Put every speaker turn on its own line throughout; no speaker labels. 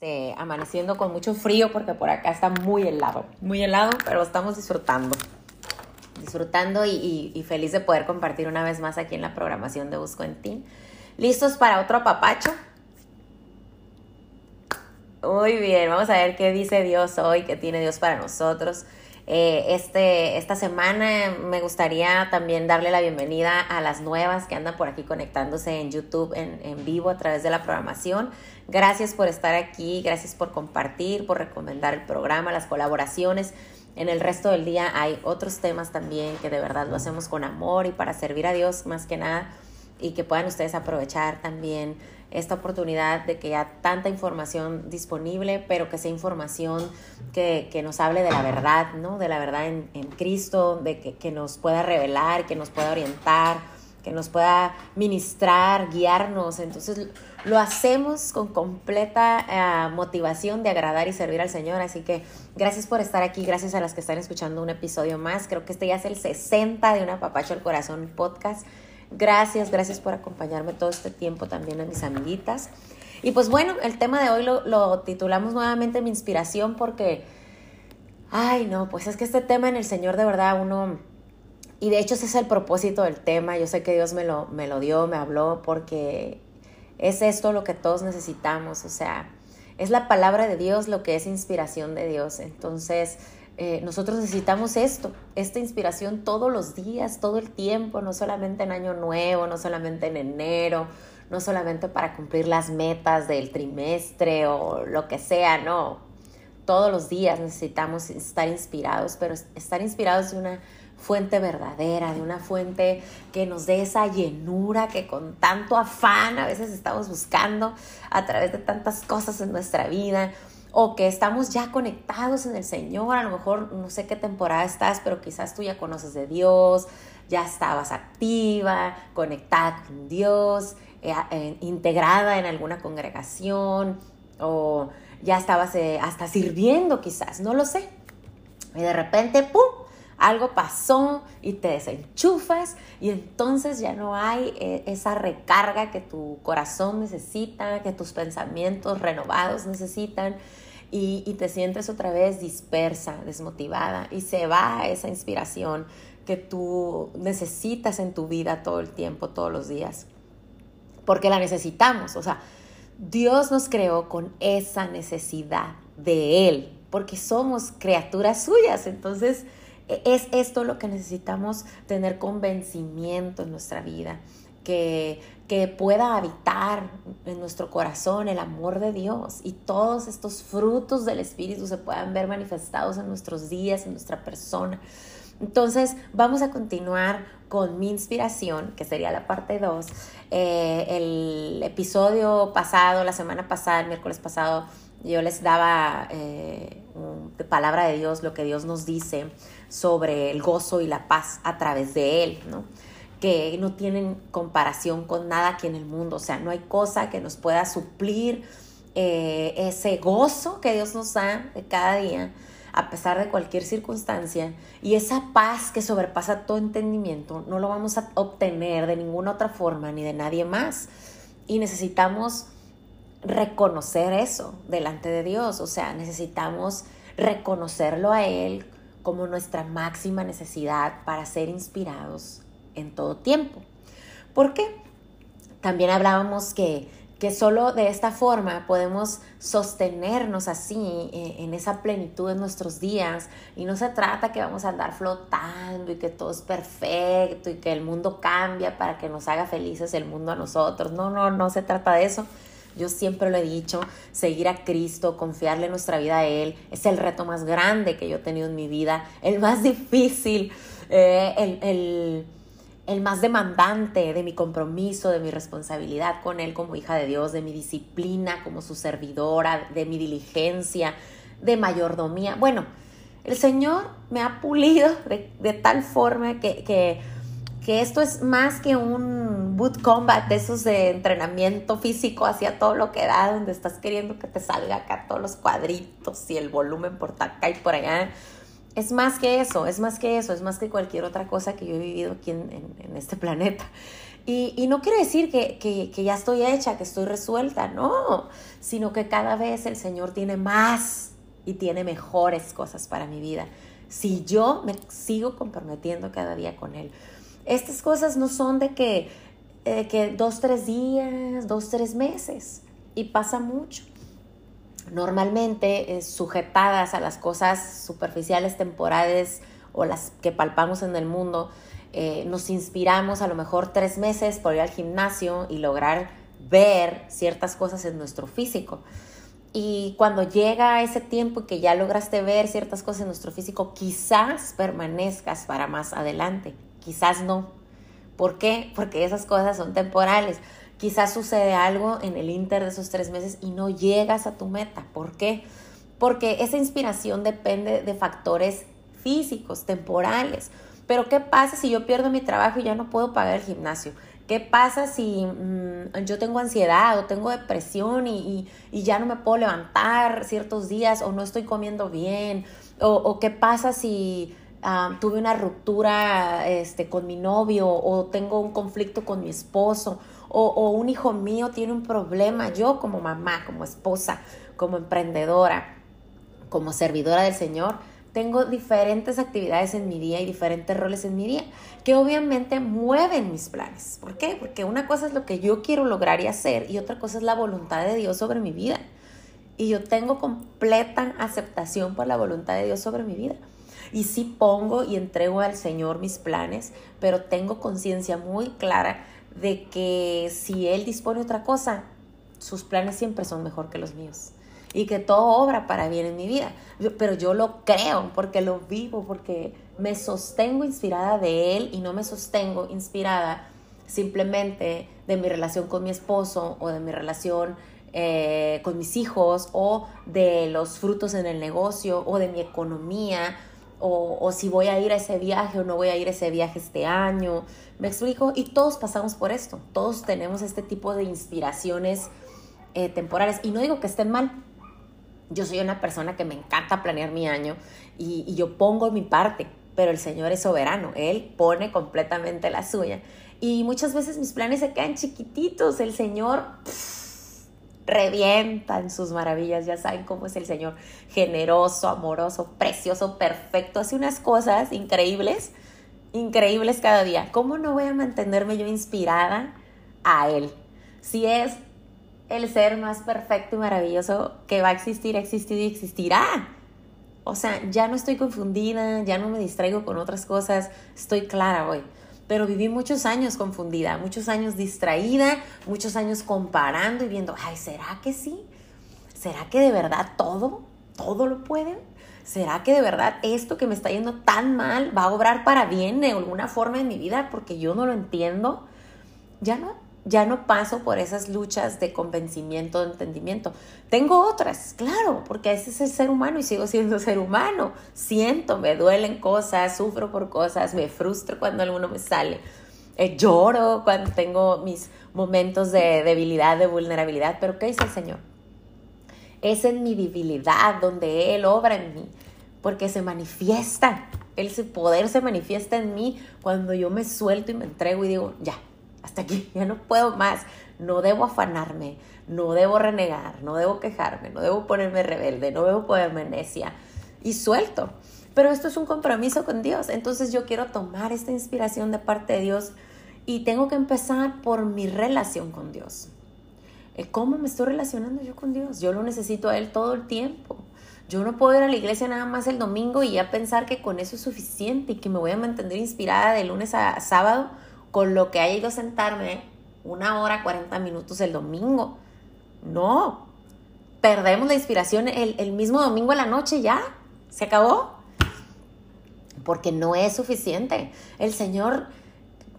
este, amaneciendo con mucho frío porque por acá está muy helado, muy helado, pero estamos disfrutando. Disfrutando y, feliz de poder compartir una vez más aquí en la programación de Busco en Ti. ¿Listos para otro papacho? Muy bien, vamos a ver qué dice Dios hoy, qué tiene Dios para nosotros. Eh, este, esta semana me gustaría también darle la bienvenida a las nuevas que andan por aquí conectándose en YouTube en, en, vivo a través de la programación. Gracias por estar aquí, gracias por compartir, por recomendar el programa, las colaboraciones. En el resto del día hay otros temas también que de verdad lo hacemos con amor y para servir a Dios más que nada y que puedan ustedes aprovechar también esta oportunidad de que haya tanta información disponible, pero que sea información que, nos hable de la verdad, ¿no? De la verdad en, Cristo, de que, nos pueda revelar, que nos pueda orientar, que nos pueda ministrar, guiarnos. Entonces lo hacemos con completa eh, motivación de agradar y servir al Señor. Así que gracias por estar aquí, gracias a las que están escuchando un episodio más. Creo que este ya es el 60 de Una Papacho al Corazón podcast. Gracias, gracias por acompañarme todo este tiempo también a mis amiguitas. Y pues bueno, el tema de hoy lo, titulamos nuevamente Mi inspiración porque, ay no, pues es que este tema en el Señor de verdad uno, y de hecho ese es el propósito del tema, yo sé que Dios me lo, me lo dio, me habló, porque es esto lo que todos necesitamos, o sea, es la palabra de Dios lo que es inspiración de Dios. Entonces, eh, nosotros necesitamos esto, esta inspiración todos los días, todo el tiempo, no solamente en Año Nuevo, no solamente en enero, no solamente para cumplir las metas del trimestre o lo que sea, no. Todos los días necesitamos estar inspirados, pero estar inspirados de una fuente verdadera, de una fuente que nos dé esa llenura que con tanto afán a veces estamos buscando a través de tantas cosas en nuestra vida o que estamos ya conectados en el Señor, a lo mejor no sé qué temporada estás, pero quizás tú ya conoces de Dios, ya estabas activa, conectada con Dios, eh, eh, integrada en alguna congregación o ya estabas eh, hasta sirviendo quizás, no lo sé. Y de repente, ¡pum! Algo pasó y te desenchufas y entonces ya no hay esa recarga que tu corazón necesita, que tus pensamientos renovados necesitan y, te sientes otra vez dispersa, desmotivada y se va esa inspiración que tú necesitas en tu vida todo el tiempo, todos los días. Porque la necesitamos, o sea, Dios nos creó con esa necesidad de Él, porque somos criaturas suyas. Entonces, es esto lo que necesitamos tener convencimiento en nuestra vida que, pueda habitar en nuestro corazón el amor de Dios y todos estos frutos del Espíritu se puedan ver manifestados en nuestros días, en nuestra persona. Entonces, vamos a continuar con mi inspiración, que sería la parte 2. Eh, el episodio pasado, la semana pasada, el miércoles pasado, yo les daba eh, de palabra de Dios, lo que Dios nos dice sobre el gozo y la paz a través de Él, ¿no? que no tienen comparación con nada aquí en el mundo. O sea, no hay cosa que nos pueda suplir eh, ese gozo que Dios nos da de cada día, a pesar de cualquier circunstancia. Y esa paz que sobrepasa todo entendimiento, no lo vamos a obtener de ninguna otra forma ni de nadie más. Y necesitamos reconocer eso delante de Dios. O sea, necesitamos reconocerlo a Él como nuestra máxima necesidad para ser inspirados en todo tiempo. ¿Por qué? También hablábamos que, que solo de esta forma podemos sostenernos así eh, en esa plenitud en nuestros días y no se trata que vamos a andar flotando y que todo es perfecto y que el mundo cambia para que nos haga felices el mundo a nosotros. No, no, no se trata de eso. Yo siempre lo he dicho, seguir a Cristo, confiarle nuestra vida a Él, es el reto más grande que yo he tenido en mi vida, el más difícil, eh, el, el el más demandante de mi compromiso, de mi responsabilidad con Él como hija de Dios, de mi disciplina como su servidora, de mi diligencia, de mayordomía. Bueno, el Señor me ha pulido de, tal forma que, que, esto es más que un boot combat, de esos de entrenamiento físico hacia todo lo que da, donde estás queriendo que te salga acá todos los cuadritos y el volumen por acá y por allá es más que eso, es más que eso, es más que cualquier otra cosa que yo he vivido aquí en, este planeta. Y, no quiere decir que, que, ya estoy hecha, que estoy resuelta, no, sino que cada vez el Señor tiene más y tiene mejores cosas para mi vida. Si yo me sigo comprometiendo cada día con Él. Estas cosas no son de que, eh, que dos, tres días, dos, tres meses. Y pasa mucho normalmente sujetadas a las cosas superficiales, temporales o las que palpamos en el mundo, eh, nos inspiramos a lo mejor tres meses por ir al gimnasio y lograr ver ciertas cosas en nuestro físico. Y cuando llega ese tiempo que ya lograste ver ciertas cosas en nuestro físico, quizás permanezcas para más adelante, quizás no. ¿Por qué? Porque esas cosas son temporales. Quizás sucede algo en el inter de esos tres meses y no llegas a tu meta. ¿Por qué? Porque esa inspiración depende de factores físicos, temporales. Pero ¿qué pasa si yo pierdo mi trabajo y ya no puedo pagar el gimnasio? ¿Qué pasa si mm, yo tengo ansiedad o tengo depresión y, ya no me puedo levantar ciertos días o no estoy comiendo bien? ¿O, qué pasa si ah, tuve una ruptura este, con mi novio o tengo un conflicto con mi esposo? o, un hijo mío tiene un problema, yo como mamá, como esposa, como emprendedora, como servidora del Señor, tengo diferentes actividades en mi día y diferentes roles en mi día que obviamente mueven mis planes. ¿Por qué? Porque una cosa es lo que yo quiero lograr y hacer y otra cosa es la voluntad de Dios sobre mi vida. Y yo tengo completa aceptación por la voluntad de Dios sobre mi vida. Y sí pongo y entrego al Señor mis planes, pero tengo conciencia muy clara de que si Él dispone otra cosa, sus planes siempre son mejor que los míos. Y que todo obra para bien en mi vida. pero yo lo creo porque lo vivo, porque me sostengo inspirada de Él y no me sostengo inspirada simplemente de mi relación con mi esposo o de mi relación eh, con mis hijos o de los frutos en el negocio o de mi economía o, si voy a ir a ese viaje o no voy a ir a ese viaje este año. ¿Me explico? Y todos pasamos por esto. Todos tenemos este tipo de inspiraciones eh, temporales. Y no digo que estén mal. Yo soy una persona que me encanta planear mi año y, yo pongo mi parte, pero el Señor es soberano. Él pone completamente la suya. Y muchas veces mis planes se quedan chiquititos. El Señor revientan sus maravillas, ya saben cómo es el Señor, generoso, amoroso, precioso, perfecto, hace unas cosas increíbles, increíbles cada día. ¿Cómo no voy a mantenerme yo inspirada a Él? Si es el ser más perfecto y maravilloso que va a existir, ha existido y existirá. O sea, ya no estoy confundida, ya no me distraigo con otras cosas, estoy clara hoy pero viví muchos años confundida, muchos años distraída, muchos años comparando y viendo, ay, ¿será que sí? ¿Será que de verdad todo, todo lo pueden? ¿Será que de verdad esto que me está yendo tan mal va a obrar para bien de alguna forma en mi vida porque yo no lo entiendo? Ya no, ya no paso por esas luchas de convencimiento, de entendimiento. Tengo otras, claro, porque ese es el ser humano y sigo siendo ser humano. Siento, me duelen cosas, sufro por cosas, me frustro cuando alguno me sale. Eh, lloro cuando tengo mis momentos de debilidad, de vulnerabilidad, pero ¿qué dice el Señor? Es en mi debilidad donde Él obra en mí, porque se manifiesta, el poder se manifiesta en mí cuando yo me suelto y me entrego y digo, ya, hasta aquí, ya no puedo más, no debo afanarme, no debo renegar, no debo quejarme, no debo ponerme rebelde, no debo ponerme necia y suelto. Pero esto es un compromiso con Dios, entonces yo quiero tomar esta inspiración de parte de Dios y tengo que empezar por mi relación con Dios. ¿Cómo me estoy relacionando yo con Dios? Yo lo necesito a Él todo el tiempo. Yo no puedo ir a la iglesia nada más el domingo y ya pensar que con eso es suficiente y que me voy a mantener inspirada de lunes a sábado con lo que haya ido a sentarme una hora, 40 minutos el domingo. No, perdemos la inspiración el, el mismo domingo a la noche ya. Se acabó. Porque no es suficiente. El Señor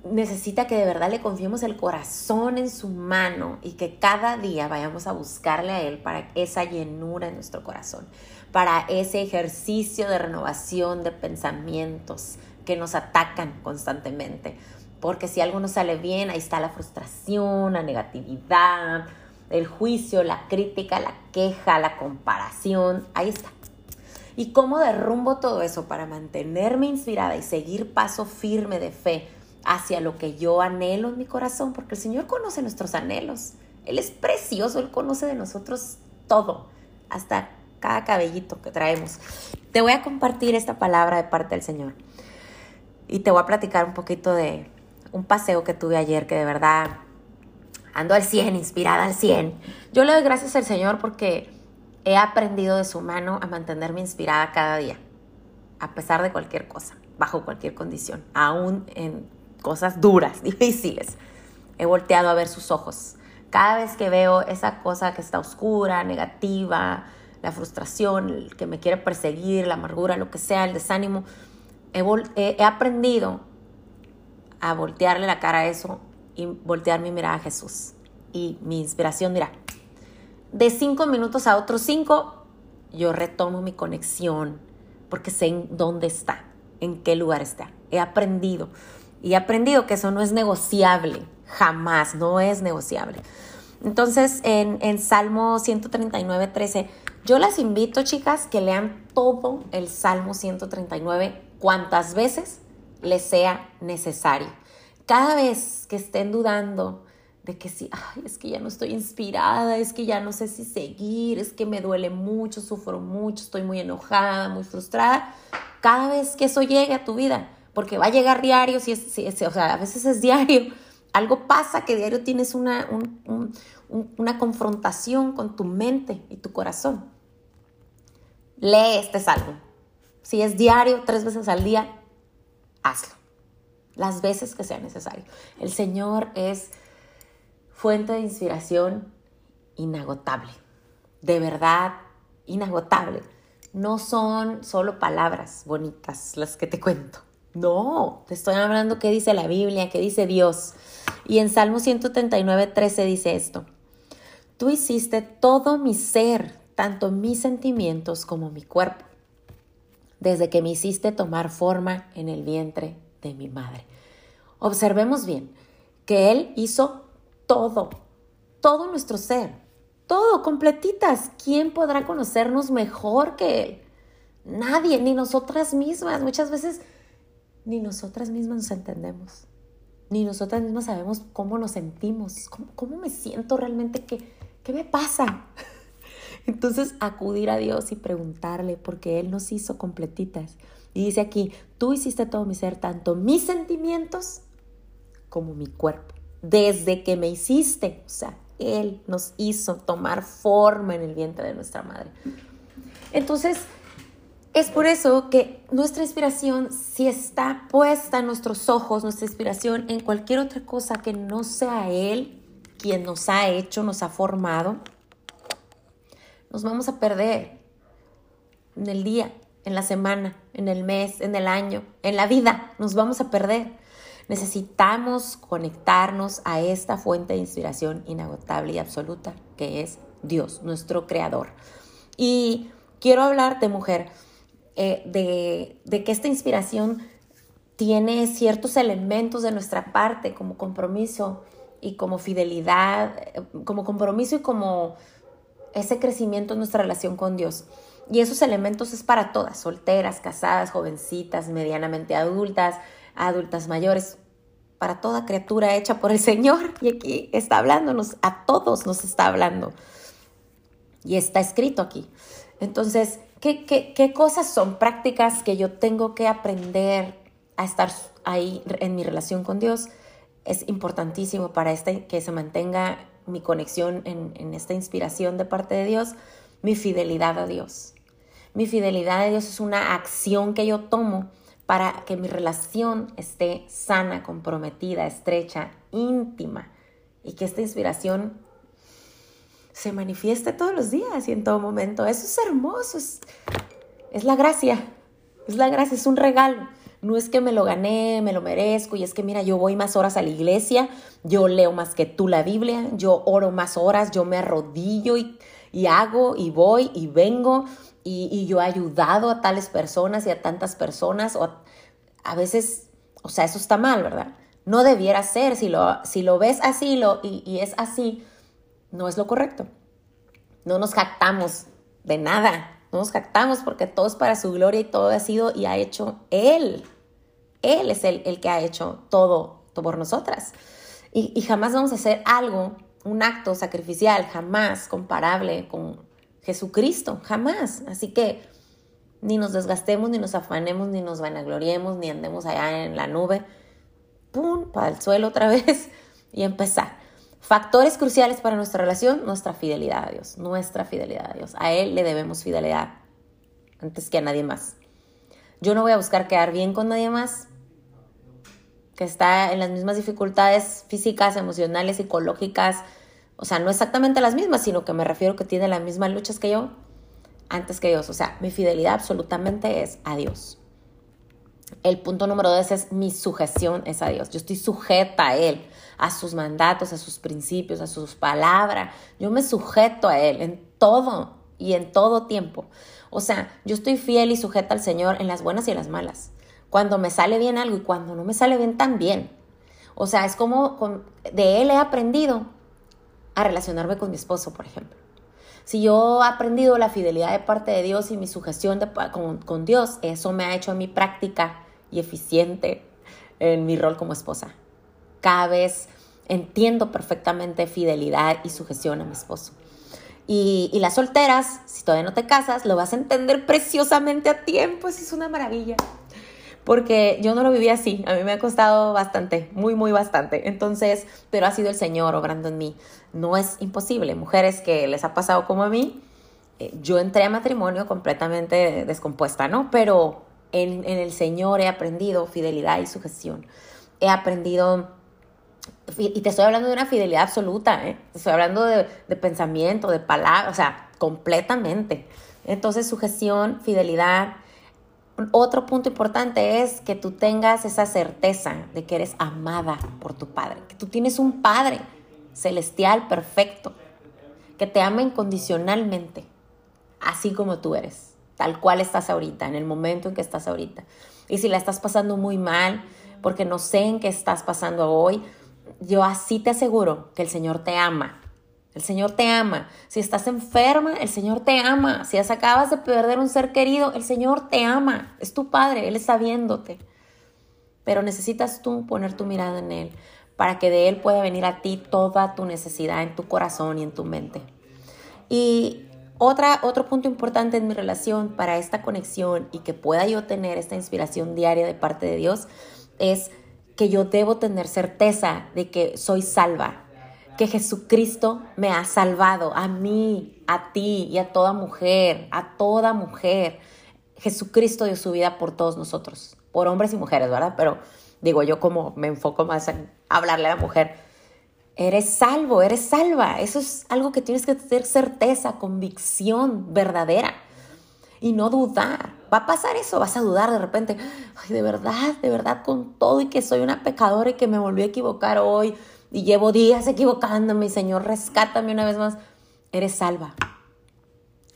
necesita que de verdad le confiemos el corazón en su mano y que cada día vayamos a buscarle a Él para esa llenura en nuestro corazón, para ese ejercicio de renovación de pensamientos que nos atacan constantemente porque si algo no sale bien, ahí está la frustración, la negatividad, el juicio, la crítica, la queja, la comparación, ahí está. ¿Y cómo derrumbo todo eso para mantenerme inspirada y seguir paso firme de fe hacia lo que yo anhelo en mi corazón? Porque el Señor conoce nuestros anhelos. Él es precioso, Él conoce de nosotros todo, hasta cada cabellito que traemos. Te voy a compartir esta palabra de parte del Señor. Y te voy a platicar un poquito de un paseo que tuve ayer que de verdad ando al 100, inspirada al 100. Yo le doy gracias al Señor porque he aprendido de su mano a mantenerme inspirada cada día, a pesar de cualquier cosa, bajo cualquier condición, aún en cosas duras, difíciles. He volteado a ver sus ojos. Cada vez que veo esa cosa que está oscura, negativa, la frustración, el que me quiere perseguir, la amargura, lo que sea, el desánimo, he, he aprendido a voltearle la cara a eso y voltear mi mirada a Jesús. Y mi inspiración, mira, de cinco minutos a otros cinco, yo retomo mi conexión porque sé en dónde está, en qué lugar está. He aprendido. Y he aprendido que eso no es negociable, jamás, no es negociable. Entonces, en, en Salmo 139, 13, yo las invito, chicas, que lean todo el Salmo 139 cuantas veces les sea necesario. Cada vez que estén dudando de que sí, ay, es que ya no estoy inspirada, es que ya no sé si seguir, es que me duele mucho, sufro mucho, estoy muy enojada, muy frustrada, cada vez que eso llegue a tu vida, porque va a llegar diario, si es, o sea, a veces es diario, algo pasa que diario tienes una, una confrontación con tu mente y tu corazón. Lee este salmo. Si es diario, tres veces al día, hazlo. Las veces que sea necesario. El Señor es fuente de inspiración inagotable. De verdad, inagotable. No son solo palabras bonitas las que te cuento. No, te estoy hablando qué dice la Biblia, qué dice Dios. Y en Salmo 139, 13 dice esto. Tú hiciste todo mi ser, tanto mis sentimientos como mi cuerpo desde que me hiciste tomar forma en el vientre de mi madre. Observemos bien que Él hizo todo, todo nuestro ser, todo, completitas. ¿Quién podrá conocernos mejor que Él? Nadie, ni nosotras mismas. Muchas veces ni nosotras mismas nos entendemos, ni nosotras mismas sabemos cómo nos sentimos, cómo, me siento realmente, qué, qué me pasa. Entonces, acudir a Dios y preguntarle, porque Él nos hizo completitas. Y dice aquí, tú hiciste todo mi ser, tanto mis sentimientos como mi cuerpo. Desde que me hiciste, o sea, Él nos hizo tomar forma en el vientre de nuestra madre. Entonces, es por eso que nuestra inspiración, si está puesta en nuestros ojos, nuestra inspiración en cualquier otra cosa que no sea Él quien nos ha hecho, nos ha formado, nos vamos a perder en el día, en la semana, en el mes, en el año, en la vida, nos vamos a perder. Necesitamos conectarnos a esta fuente de inspiración inagotable y absoluta que es Dios, nuestro creador. Y quiero hablarte, mujer, eh, de, de que esta inspiración tiene ciertos elementos de nuestra parte como compromiso y como fidelidad, eh, como compromiso y como ese crecimiento en nuestra relación con Dios. Y esos elementos es para todas, solteras, casadas, jovencitas, medianamente adultas, adultas mayores, para toda criatura hecha por el Señor. Y aquí está hablándonos, a todos nos está hablando. Y está escrito aquí. Entonces, ¿qué, cosas son prácticas que yo tengo que aprender a estar ahí en mi relación con Dios? Es importantísimo para este, que se mantenga mi conexión en, esta inspiración de parte de Dios, mi fidelidad a Dios. Mi fidelidad a Dios es una acción que yo tomo para que mi relación esté sana, comprometida, estrecha, íntima y que esta inspiración se manifieste todos los días y en todo momento. Eso es hermoso, es, la gracia, es la gracia, es un regalo no es que me lo gané, me lo merezco, y es que mira, yo voy más horas a la iglesia, yo leo más que tú la Biblia, yo oro más horas, yo me arrodillo y, hago y voy y vengo y, yo he ayudado a tales personas y a tantas personas, o a, veces, o sea, eso está mal, ¿verdad? No debiera ser, si lo, si lo ves así lo, y, y es así, no es lo correcto. No nos jactamos de nada, no nos jactamos porque todo es para su gloria y todo ha sido y ha hecho Él. Él es el, el que ha hecho todo, por nosotras. Y, y jamás vamos a hacer algo, un acto sacrificial, jamás comparable con Jesucristo, jamás. Así que ni nos desgastemos, ni nos afanemos, ni nos vanagloriemos, ni andemos allá en la nube. ¡Pum! Para el suelo otra vez y empezar. Factores cruciales para nuestra relación, nuestra fidelidad a Dios, nuestra fidelidad a Dios. A Él le debemos fidelidad antes que a nadie más. Yo no voy a buscar quedar bien con nadie más que está en las mismas dificultades físicas, emocionales, psicológicas, o sea, no exactamente las mismas, sino que me refiero que tiene las mismas luchas que yo antes que Dios. O sea, mi fidelidad absolutamente es a Dios. El punto número dos es mi sujeción es a Dios. Yo estoy sujeta a Él, a sus mandatos, a sus principios, a sus palabras. Yo me sujeto a Él en todo y en todo tiempo. O sea, yo estoy fiel y sujeta al Señor en las buenas y en las malas. Cuando me sale bien algo y cuando no me sale bien también. O sea, es como de Él he aprendido a relacionarme con mi esposo, por ejemplo. Si yo he aprendido la fidelidad de parte de Dios y mi sujeción con, Dios, eso me ha hecho a mí práctica y eficiente en mi rol como esposa. Cada entiendo perfectamente fidelidad y sujeción a mi esposo. Y, y, las solteras, si todavía no te casas, lo vas a entender preciosamente a tiempo. Eso es una maravilla porque yo no lo viví así, a mí me ha costado bastante, muy, muy bastante. Entonces, pero ha sido el Señor obrando en mí. No es imposible. Mujeres que les ha pasado como a mí, eh, yo entré a matrimonio completamente descompuesta, ¿no? Pero en, el Señor he aprendido fidelidad y sujeción. He aprendido y te estoy hablando de una fidelidad absoluta, ¿eh? Te estoy hablando de, de, pensamiento, de palabra, o sea, completamente. Entonces, sujeción, fidelidad, otro punto importante es que tú tengas esa certeza de que eres amada por tu Padre, que tú tienes un Padre celestial perfecto, que te ama incondicionalmente, así como tú eres, tal cual estás ahorita, en el momento en que estás ahorita. Y si la estás pasando muy mal, porque no sé en qué estás pasando hoy, yo así te aseguro que el Señor te ama el Señor te ama. Si estás enferma, el Señor te ama. Si acabas de perder un ser querido, el Señor te ama. Es tu Padre, Él está viéndote. Pero necesitas tú poner tu mirada en Él para que de Él pueda venir a ti toda tu necesidad en tu corazón y en tu mente. Y otra, otro punto importante en mi relación para esta conexión y que pueda yo tener esta inspiración diaria de parte de Dios es que yo debo tener certeza de que soy salva, que Jesucristo me ha salvado a mí, a ti y a toda mujer, a toda mujer. Jesucristo dio su vida por todos nosotros, por hombres y mujeres, ¿verdad? Pero digo yo como me enfoco más en hablarle a la mujer. Eres salvo, eres salva. Eso es algo que tienes que tener certeza, convicción verdadera y no dudar. Va a pasar eso, vas a dudar de repente, ay, de verdad, de verdad, con todo y que soy una pecadora y que me volví a equivocar hoy, y llevo días equivocándome, Señor, rescátame una vez más. Eres salva.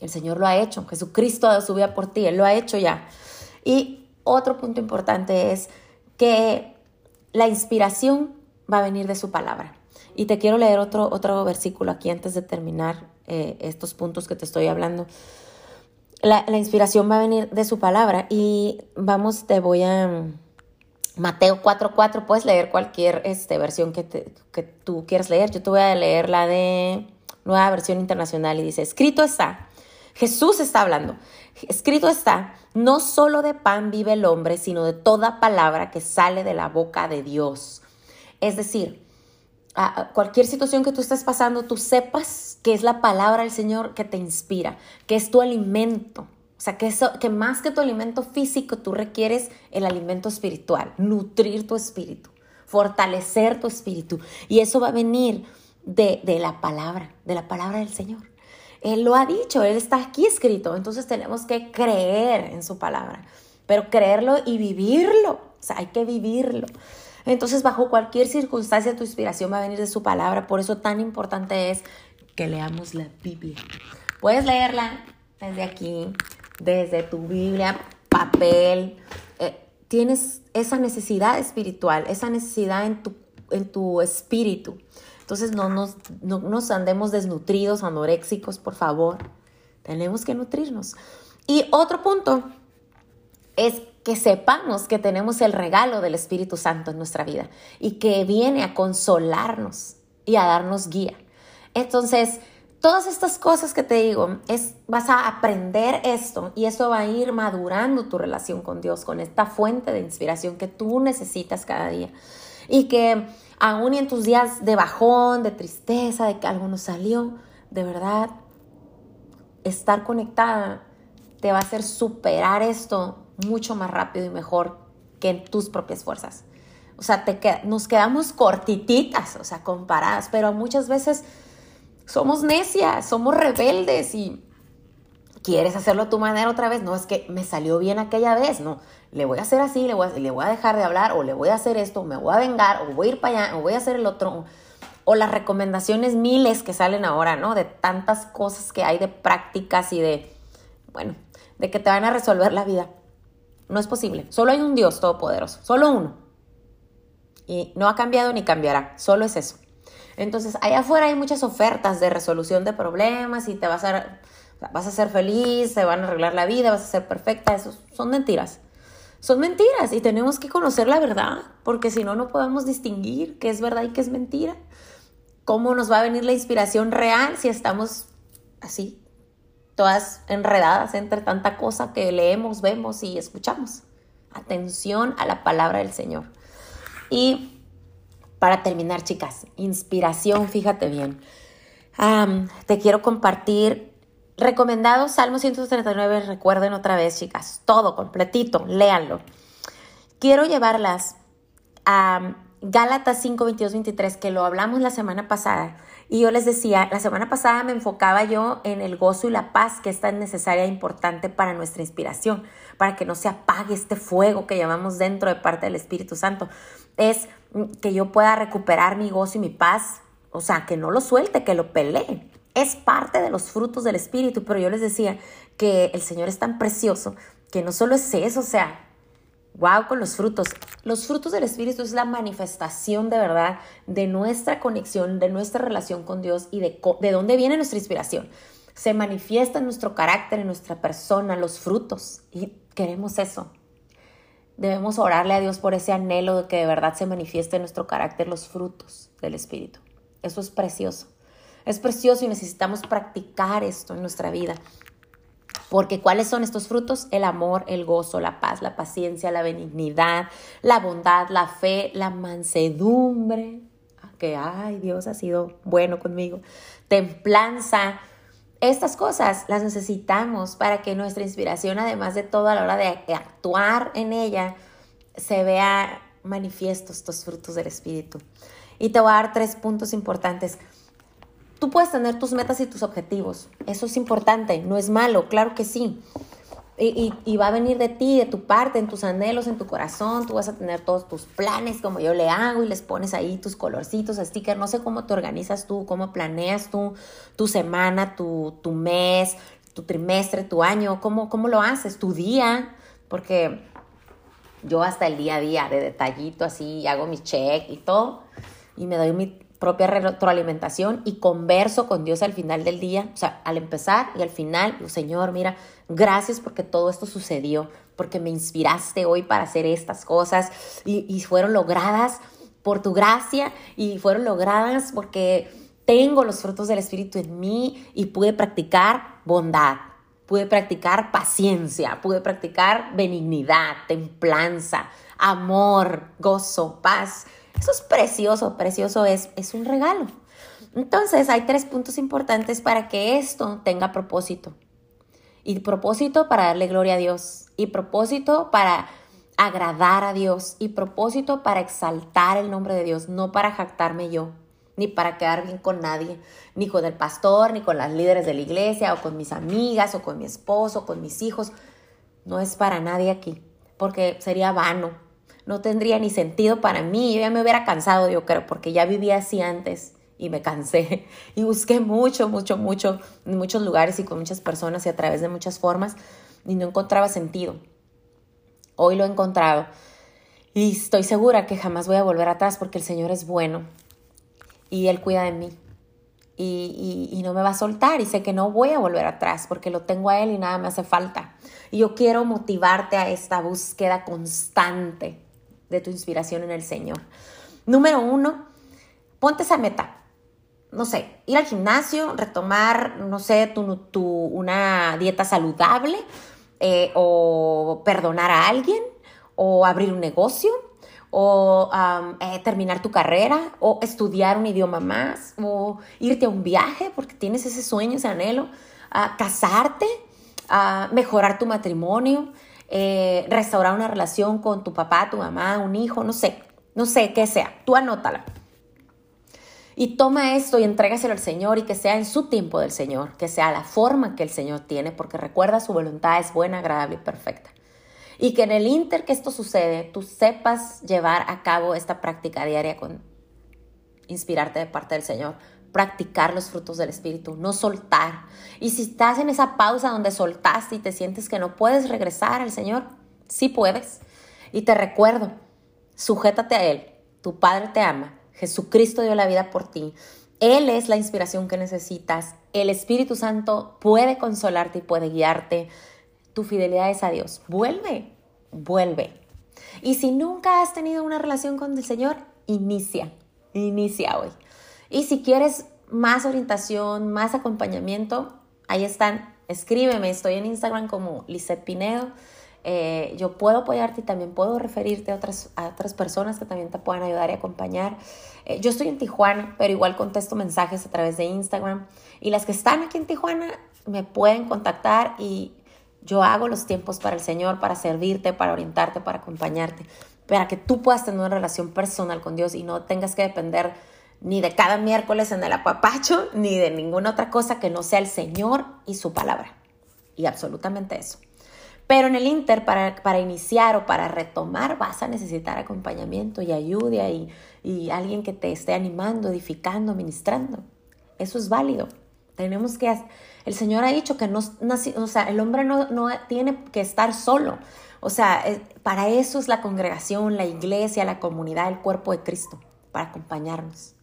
El Señor lo ha hecho. Jesucristo ha dado su vida por ti. Él lo ha hecho ya. Y otro punto importante es que la inspiración va a venir de su palabra. Y te quiero leer otro, otro versículo aquí antes de terminar eh, estos puntos que te estoy hablando. La, inspiración va a venir de su palabra y vamos, te voy a, Mateo 4.4, puedes leer cualquier este, versión que, tú quieras leer. Yo te voy a leer la de nueva versión internacional y dice, escrito está, Jesús está hablando, escrito está, no solo de pan vive el hombre, sino de toda palabra que sale de la boca de Dios. Es decir, cualquier situación que tú estés pasando, tú sepas que es la palabra del Señor que te inspira, que es tu alimento, o sea, que, eso, que más que tu alimento físico, tú requieres el alimento espiritual, nutrir tu espíritu, fortalecer tu espíritu. Y eso va a venir de, de la palabra, de la palabra del Señor. Él lo ha dicho, Él está aquí escrito, entonces tenemos que creer en su palabra, pero creerlo y vivirlo, o sea, hay que vivirlo. Entonces, bajo cualquier circunstancia, tu inspiración va a venir de su palabra, por eso tan importante es que leamos la Biblia. Puedes leerla desde aquí, desde tu Biblia, papel. Eh, tienes esa necesidad espiritual, esa necesidad en tu, en tu espíritu. Entonces no nos, no nos andemos desnutridos, anoréxicos, por favor. Tenemos que nutrirnos. Y otro punto es que sepamos que tenemos el regalo del Espíritu Santo en nuestra vida y que viene a consolarnos y a darnos guía. Entonces, todas estas cosas que te digo, es vas a aprender esto y eso va a ir madurando tu relación con Dios, con esta fuente de inspiración que tú necesitas cada día. Y que aún en tus días de bajón, de tristeza, de que algo no salió, de verdad, estar conectada te va a hacer superar esto mucho más rápido y mejor que en tus propias fuerzas. O sea, te nos quedamos cortititas, o sea, comparadas, pero muchas veces somos necias, somos rebeldes y quieres hacerlo a tu manera otra vez. No es que me salió bien aquella vez, no. Le voy a hacer así, le voy a, le voy a dejar de hablar, o le voy a hacer esto, me voy a vengar, o voy a ir para allá, o voy a hacer el otro. O las recomendaciones miles que salen ahora, ¿no? De tantas cosas que hay de prácticas y de, bueno, de que te van a resolver la vida. No es posible. Solo hay un Dios todopoderoso, solo uno. Y no ha cambiado ni cambiará, solo es eso. Entonces, allá afuera hay muchas ofertas de resolución de problemas y te vas a, vas a ser feliz, se van a arreglar la vida, vas a ser perfecta. Eso son mentiras. Son mentiras y tenemos que conocer la verdad, porque si no, no podemos distinguir qué es verdad y qué es mentira. ¿Cómo nos va a venir la inspiración real si estamos así, todas enredadas entre tanta cosa que leemos, vemos y escuchamos. Atención a la palabra del Señor. Y para terminar, chicas, inspiración, fíjate bien. te quiero compartir recomendado Salmo 139, recuerden otra vez, chicas, todo completito, léanlo. Quiero llevarlas a Gálatas 5, 22, 23, que lo hablamos la semana pasada y yo les decía, la semana pasada me enfocaba yo en el gozo y la paz que es tan necesaria e importante para nuestra inspiración, para que no se apague este fuego que llevamos dentro de parte del Espíritu Santo. Es que yo pueda recuperar mi gozo y mi paz, o sea, que no lo suelte, que lo pelee. Es parte de los frutos del Espíritu, pero yo les decía que el Señor es tan precioso que no solo es eso, o sea, Wow, con los frutos. Los frutos del Espíritu es la manifestación de verdad de nuestra conexión, de nuestra relación con Dios y de, de dónde viene nuestra inspiración. Se manifiesta en nuestro carácter, en nuestra persona, los frutos. Y queremos eso. Debemos orarle a Dios por ese anhelo de que de verdad se manifieste en nuestro carácter los frutos del Espíritu. Eso es precioso. Es precioso y necesitamos practicar esto en nuestra vida. Porque ¿cuáles son estos frutos? El amor, el gozo, la paz, la paciencia, la benignidad, la bondad, la fe, la mansedumbre. Ah, que, ay, Dios ha sido bueno conmigo. Templanza. Estas cosas las necesitamos para que nuestra inspiración, además de todo a la hora de actuar en ella, se vea manifiesto estos frutos del Espíritu. Y te voy a dar tres puntos importantes. Tú puedes tener tus metas y tus objetivos. Eso es importante, no es malo, claro que sí. Y, va a venir de ti, de tu parte, en tus anhelos, en tu corazón. Tú vas a tener todos tus planes como yo le hago y les pones ahí tus colorcitos, stickers. No sé cómo te organizas tú, cómo planeas tú tu semana, tu, mes, tu trimestre, tu año, cómo, cómo lo haces, tu día. Porque yo hasta el día a día de detallito así hago mi check y todo. Y me doy mi propia retroalimentación y converso con Dios al final del día, o sea, al empezar y al final, Señor, mira, gracias porque todo esto sucedió, porque me inspiraste hoy para hacer estas cosas y, y fueron logradas por tu gracia y fueron logradas porque tengo los frutos del Espíritu en mí y pude practicar bondad, pude practicar paciencia, pude practicar benignidad, templanza, amor, gozo, paz eso es precioso, precioso es, es un regalo. Entonces hay tres puntos importantes para que esto tenga propósito. Y propósito para darle gloria a Dios. Y propósito para agradar a Dios. Y propósito para exaltar el nombre de Dios, no para jactarme yo, ni para quedar bien con nadie, ni con el pastor, ni con las líderes de la iglesia, o con mis amigas, o con mi esposo, o con mis hijos. No es para nadie aquí, porque sería vano no tendría ni sentido para mí. Yo ya me hubiera cansado, yo creo, porque ya vivía así antes y me cansé. Y busqué mucho, mucho, mucho en muchos lugares y con muchas personas y a través de muchas formas y no encontraba sentido. Hoy lo he encontrado y estoy segura que jamás voy a volver atrás porque el Señor es bueno y Él cuida de mí. y, y, no me va a soltar y sé que no voy a volver atrás porque lo tengo a Él y nada me hace falta. Y yo quiero motivarte a esta búsqueda constante de tu inspiración en el Señor. Número uno, ponte esa meta. No sé, ir al gimnasio, retomar, no sé, tu, tu una dieta saludable eh, o perdonar a alguien o abrir un negocio o eh, terminar tu carrera, o estudiar un idioma más, o irte a un viaje porque tienes ese sueño, ese anhelo, a casarte, a mejorar tu matrimonio, eh, restaurar una relación con tu papá, tu mamá, un hijo, no sé, no sé qué sea, tú anótala. Y toma esto y entrégaselo al Señor y que sea en su tiempo del Señor, que sea la forma que el Señor tiene, porque recuerda su voluntad es buena, agradable y perfecta. Y que en el inter que esto sucede, tú sepas llevar a cabo esta práctica diaria con inspirarte de parte del Señor, practicar los frutos del Espíritu, no soltar. Y si estás en esa pausa donde soltaste y te sientes que no puedes regresar al Señor, sí puedes. Y te recuerdo, sujétate a Él, tu Padre te ama, Jesucristo dio la vida por ti. Él es la inspiración que necesitas. El Espíritu Santo puede consolarte y puede guiarte tu fidelidad es a Dios. Vuelve, vuelve. Y si nunca has tenido una relación con el Señor, inicia, inicia hoy. Y si quieres más orientación, más acompañamiento, ahí están. Escríbeme, estoy en Instagram como Lisette Pinedo. Eh, yo puedo apoyarte y también puedo referirte a otras, a otras personas que también te puedan ayudar y acompañar. Eh, yo estoy en Tijuana, pero igual contesto mensajes a través de Instagram. Y las que están aquí en Tijuana me pueden contactar y yo hago los tiempos para el Señor, para servirte, para orientarte, para acompañarte, para que tú puedas tener una relación personal con Dios y no tengas que depender ni de cada miércoles en el apapacho, ni de ninguna otra cosa que no sea el Señor y su palabra. Y absolutamente eso. Pero en el Inter, para, para iniciar o para retomar, vas a necesitar acompañamiento y ayuda y, y alguien que te esté animando, edificando, ministrando. Eso es válido. Tenemos que, el Señor ha dicho que no, o sea, el hombre no, no tiene que estar solo. O sea, para eso es la congregación, la iglesia, la comunidad, el cuerpo de Cristo, para acompañarnos.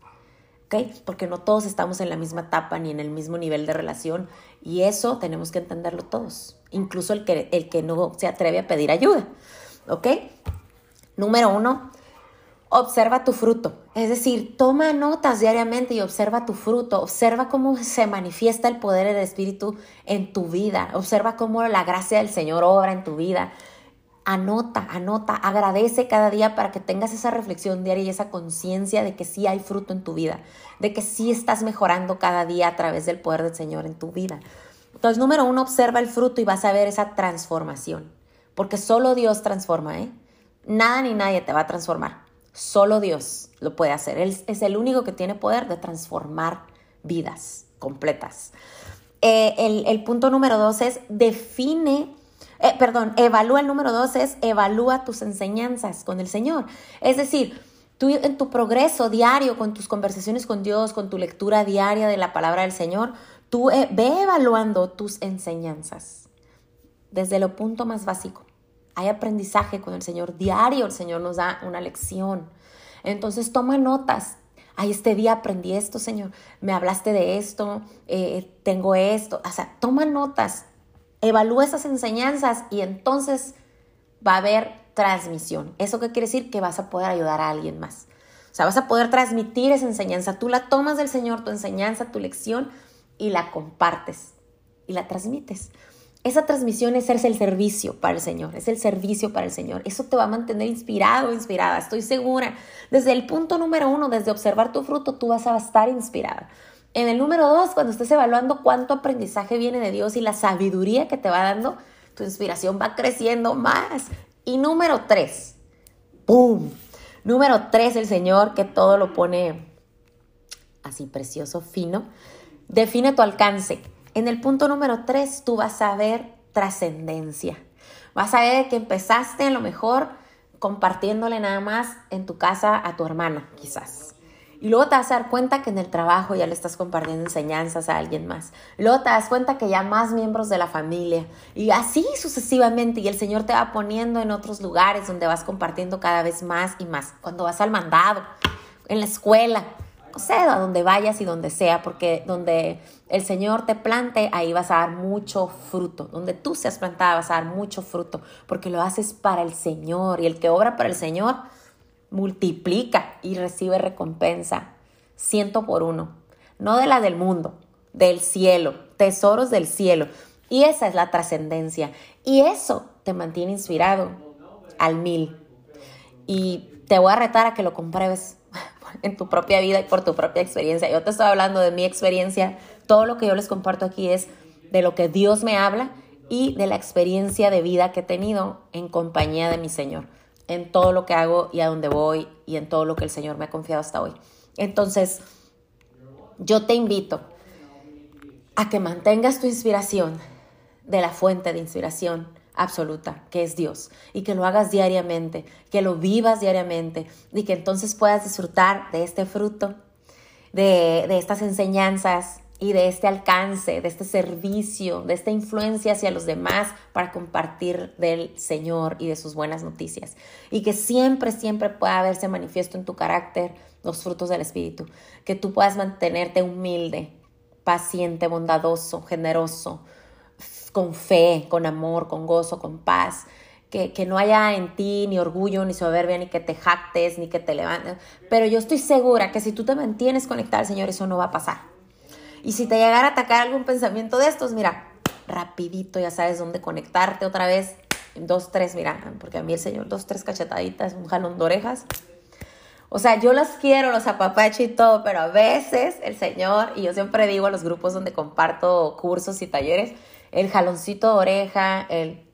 ¿Ok? Porque no todos estamos en la misma etapa ni en el mismo nivel de relación y eso tenemos que entenderlo todos, incluso el que, el que no se atreve a pedir ayuda. ¿Ok? Número uno, observa tu fruto. Es decir, toma notas diariamente y observa tu fruto. Observa cómo se manifiesta el poder del Espíritu en tu vida. Observa cómo la gracia del Señor obra en tu vida. Anota, anota, agradece cada día para que tengas esa reflexión diaria y esa conciencia de que sí hay fruto en tu vida, de que sí estás mejorando cada día a través del poder del Señor en tu vida. Entonces, número uno, observa el fruto y vas a ver esa transformación, porque solo Dios transforma, ¿eh? Nada ni nadie te va a transformar. Solo Dios lo puede hacer. Él es el único que tiene poder de transformar vidas completas. Eh, el, punto número dos es define, eh, perdón, evalúa el número dos es evalúa tus enseñanzas con el Señor. Es decir, tú en tu progreso diario, con tus conversaciones con Dios, con tu lectura diaria de la palabra del Señor, tú eh, ve evaluando tus enseñanzas desde lo punto más básico hay aprendizaje con el Señor diario, el Señor nos da una lección. Entonces toma notas. Ay, este día aprendí esto, Señor. Me hablaste de esto, eh, tengo esto. O sea, toma notas, evalúa esas enseñanzas y entonces va a haber transmisión. ¿Eso qué quiere decir? Que vas a poder ayudar a alguien más. O sea, vas a poder transmitir esa enseñanza. Tú la tomas del Señor, tu enseñanza, tu lección, y la compartes y la transmites. Esa transmisión es el servicio para el Señor, es el servicio para el Señor. Eso te va a mantener inspirado, inspirada, estoy segura. Desde el punto número uno, desde observar tu fruto, tú vas a estar inspirada. En el número dos, cuando estés evaluando cuánto aprendizaje viene de Dios y la sabiduría que te va dando, tu inspiración va creciendo más. Y número tres, ¡pum! Número tres, el Señor que todo lo pone así precioso, fino, define tu alcance. En el punto número 3 tú vas a ver trascendencia. Vas a ver que empezaste a lo mejor compartiéndole nada más en tu casa a tu hermano, quizás. Y luego te vas a dar cuenta que en el trabajo ya le estás compartiendo enseñanzas a alguien más. Luego te das cuenta que ya más miembros de la familia. Y así sucesivamente. Y el Señor te va poniendo en otros lugares donde vas compartiendo cada vez más y más. Cuando vas al mandado, en la escuela, no sé, a donde vayas y donde sea, porque donde el Señor te plante, ahí vas a dar mucho fruto. Donde tú seas plantada, vas a dar mucho fruto, porque lo haces para el Señor. Y el que obra para el Señor, multiplica y recibe recompensa, ciento por uno. No de la del mundo, del cielo, tesoros del cielo. Y esa es la trascendencia. Y eso te mantiene inspirado al mil. Y te voy a retar a que lo compruebes en tu propia vida y por tu propia experiencia. Yo te estoy hablando de mi experiencia. Todo lo que yo les comparto aquí es de lo que Dios me habla y de la experiencia de vida que he tenido en compañía de mi Señor, en todo lo que hago y a dónde voy y en todo lo que el Señor me ha confiado hasta hoy. Entonces, yo te invito a que mantengas tu inspiración de la fuente de inspiración absoluta, que es Dios, y que lo hagas diariamente, que lo vivas diariamente, y que entonces puedas disfrutar de este fruto, de, de estas enseñanzas y de este alcance, de este servicio, de esta influencia hacia los demás para compartir del Señor y de sus buenas noticias. Y que siempre, siempre pueda verse manifiesto en tu carácter los frutos del Espíritu. Que tú puedas mantenerte humilde, paciente, bondadoso, generoso, con fe, con amor, con gozo, con paz. Que, que, no haya en ti ni orgullo, ni soberbia, ni que te jactes, ni que te levantes. Pero yo estoy segura que si tú te mantienes conectado al Señor, eso no va a pasar. Y si te llegara a atacar algún pensamiento de estos, mira, rapidito ya sabes dónde conectarte otra vez. Dos, tres, mira, porque a mí el Señor, dos, tres cachetaditas, un jalón de orejas. O sea, yo los quiero, los apapacho y todo, pero a veces el Señor, y yo siempre digo a los grupos donde comparto cursos y talleres, el jaloncito de oreja, el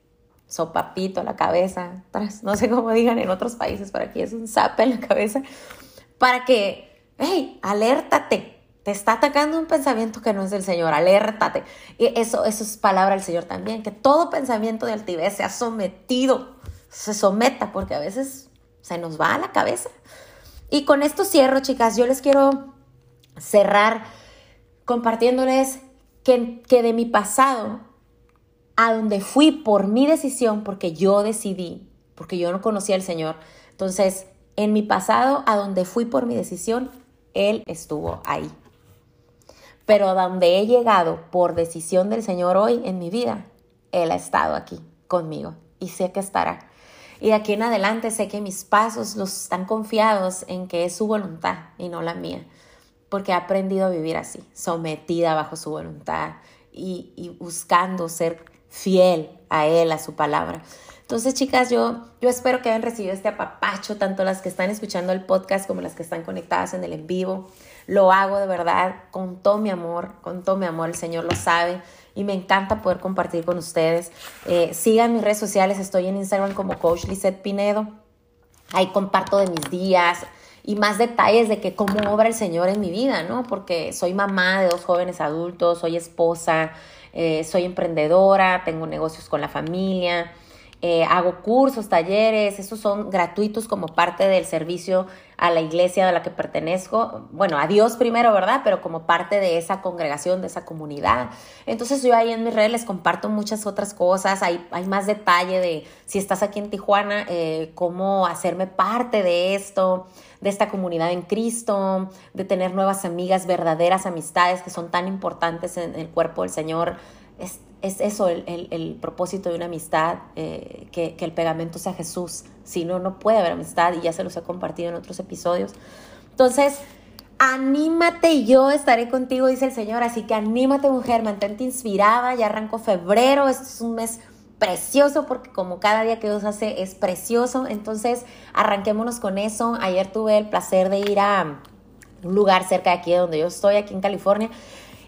sopapito la cabeza, no sé cómo digan en otros países, para aquí es un zape en la cabeza, para que, hey, alértate, te está atacando un pensamiento que no es del Señor, alértate. Y eso, eso es palabra del Señor también, que todo pensamiento de altivez sea sometido, se someta, porque a veces se nos va a la cabeza. Y con esto cierro, chicas, yo les quiero cerrar compartiéndoles que, que de mi pasado a donde fui por mi decisión, porque yo decidí, porque yo no conocía al Señor. Entonces, en mi pasado, a donde fui por mi decisión, Él estuvo ahí. Pero donde he llegado por decisión del Señor hoy en mi vida, Él ha estado aquí conmigo y sé que estará. Y de aquí en adelante sé que mis pasos los están confiados en que es su voluntad y no la mía, porque he aprendido a vivir así, sometida bajo su voluntad y, y buscando ser fiel a Él, a su palabra. Entonces, chicas, yo, yo espero que hayan recibido este apapacho, tanto las que están escuchando el podcast como las que están conectadas en el en vivo. Lo hago de verdad con todo mi amor, con todo mi amor, el Señor lo sabe y me encanta poder compartir con ustedes. Eh, sigan mis redes sociales, estoy en Instagram como Coach Lizette Pinedo. Ahí comparto de mis días y más detalles de que cómo obra el Señor en mi vida, ¿no? Porque soy mamá de dos jóvenes adultos, soy esposa, eh, soy emprendedora, tengo negocios con la familia, eh, hago cursos, talleres, esos son gratuitos como parte del servicio a la iglesia a la que pertenezco, bueno, a Dios primero, ¿verdad? Pero como parte de esa congregación, de esa comunidad. Entonces yo ahí en mis redes les comparto muchas otras cosas, hay, hay más detalle de si estás aquí en Tijuana, eh, cómo hacerme parte de esto, de esta comunidad en Cristo, de tener nuevas amigas, verdaderas amistades que son tan importantes en el cuerpo del Señor. Es, es eso el, propósito de una amistad, eh, que, que, el pegamento sea Jesús. Si no, no puede haber amistad y ya se los he compartido en otros episodios. Entonces, anímate, yo estaré contigo, dice el Señor. Así que anímate, mujer, mantente inspirada. Ya arrancó febrero, este es un mes precioso porque como cada día que Dios hace es precioso. Entonces, arranquémonos con eso. Ayer tuve el placer de ir a un lugar cerca de aquí donde yo estoy, aquí en California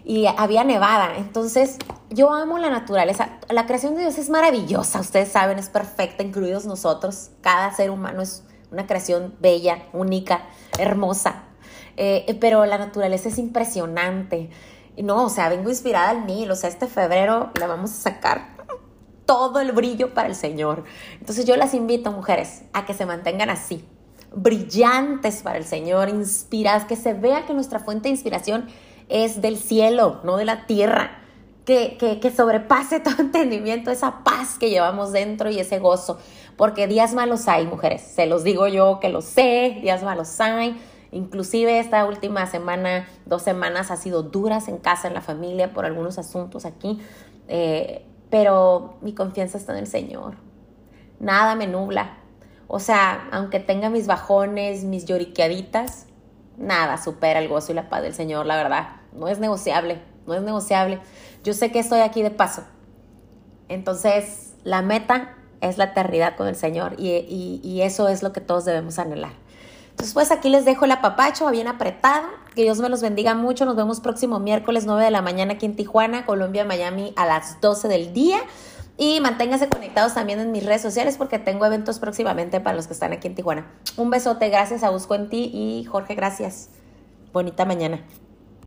y había nevada. Entonces, yo amo la naturaleza. La creación de Dios es maravillosa, ustedes saben, es perfecta, incluidos nosotros. Cada ser humano es una creación bella, única, hermosa. Eh, pero la naturaleza es impresionante. No, o sea, vengo inspirada al mil. O sea, este febrero le vamos a sacar todo el brillo para el Señor. Entonces yo las invito, mujeres, a que se mantengan así, brillantes para el Señor, inspiradas, que se vea que nuestra fuente de inspiración es del cielo, no de la tierra. Que, que, sobrepase todo entendimiento, esa paz que llevamos dentro y ese gozo. Porque días malos hay, mujeres. Se los digo yo que lo sé, días malos hay. Inclusive esta última semana, dos semanas, ha sido duras en casa, en la familia, por algunos asuntos aquí. Eh, pero mi confianza está en el Señor. Nada me nubla. O sea, aunque tenga mis bajones, mis lloriqueaditas, nada supera el gozo y la paz del Señor, la verdad. No es negociable, no es negociable. Yo sé que estoy aquí de paso. Entonces, la meta es la eternidad con el Señor y, y eso es lo que todos debemos anhelar. Entonces, pues aquí les dejo el apapacho bien apretado. Que Dios me los bendiga mucho. Nos vemos próximo miércoles 9 de la mañana aquí en Tijuana, Colombia, Miami a las 12 del día. Y manténganse conectados también en mis redes sociales porque tengo eventos próximamente para los que están aquí en Tijuana. Un besote, gracias a Busco en ti y Jorge, gracias. Bonita mañana.